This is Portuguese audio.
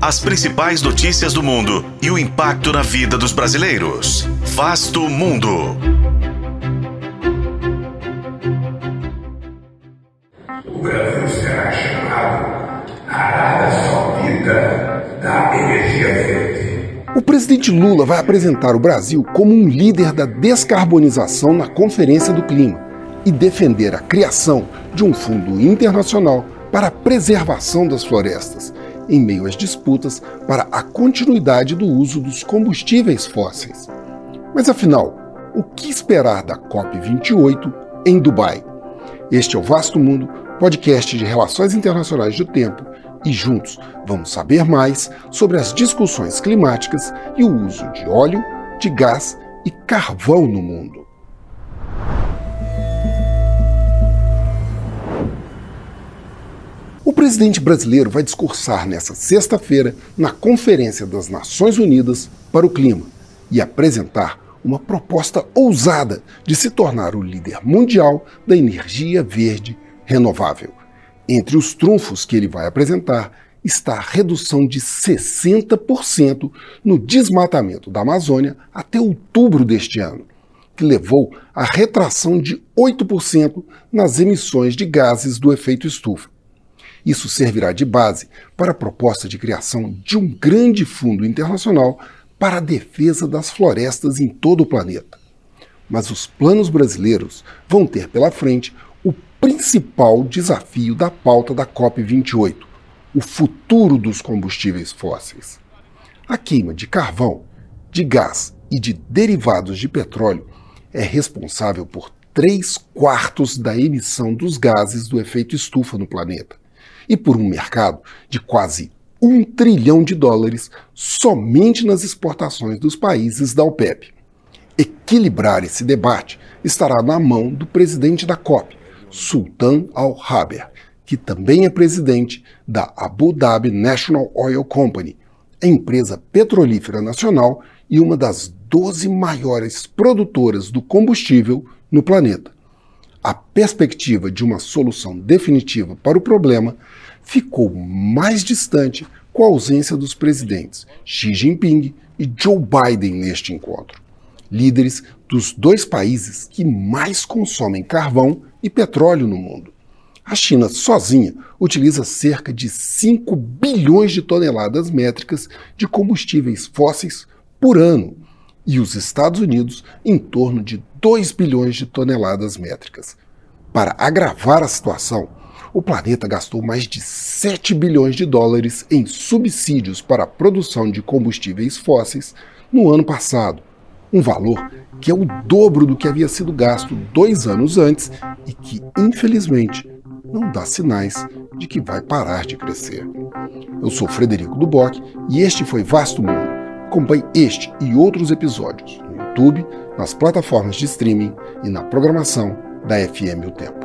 as principais notícias do mundo e o impacto na vida dos brasileiros. Vasto Mundo. O Brasil será chamado Arábia Saudita da Energia Verde. O presidente Lula vai apresentar o Brasil como um líder da descarbonização na Conferência do Clima e defender a criação de um fundo internacional para a preservação das florestas, em meio às disputas para a continuidade do uso dos combustíveis fósseis. Mas afinal, o que esperar da COP28 em Dubai? Este é o Vasto Mundo, podcast de relações internacionais do tempo, e juntos vamos saber mais sobre as discussões climáticas e o uso de óleo, de gás e carvão no mundo. Presidente brasileiro vai discursar nesta sexta-feira na Conferência das Nações Unidas para o Clima e apresentar uma proposta ousada de se tornar o líder mundial da energia verde renovável. Entre os trunfos que ele vai apresentar está a redução de 60% no desmatamento da Amazônia até outubro deste ano, que levou à retração de 8% nas emissões de gases do efeito estufa. Isso servirá de base para a proposta de criação de um grande fundo internacional para a defesa das florestas em todo o planeta. Mas os planos brasileiros vão ter pela frente o principal desafio da pauta da COP28, o futuro dos combustíveis fósseis. A queima de carvão, de gás e de derivados de petróleo é responsável por 3 quartos da emissão dos gases do efeito estufa no planeta e por um mercado de quase um trilhão de dólares somente nas exportações dos países da OPEP. Equilibrar esse debate estará na mão do presidente da COP, Sultan Al-Haber, que também é presidente da Abu Dhabi National Oil Company, a empresa petrolífera nacional e uma das 12 maiores produtoras do combustível no planeta a perspectiva de uma solução definitiva para o problema ficou mais distante com a ausência dos presidentes Xi Jinping e Joe Biden neste encontro, líderes dos dois países que mais consomem carvão e petróleo no mundo. A China sozinha utiliza cerca de 5 bilhões de toneladas métricas de combustíveis fósseis por ano e os Estados Unidos em torno de 2 bilhões de toneladas métricas. Para agravar a situação, o planeta gastou mais de 7 bilhões de dólares em subsídios para a produção de combustíveis fósseis no ano passado, um valor que é o dobro do que havia sido gasto dois anos antes e que, infelizmente, não dá sinais de que vai parar de crescer. Eu sou Frederico Duboc e este foi Vasto Mundo Acompanhe este e outros episódios no YouTube, nas plataformas de streaming e na programação da FM O Tempo.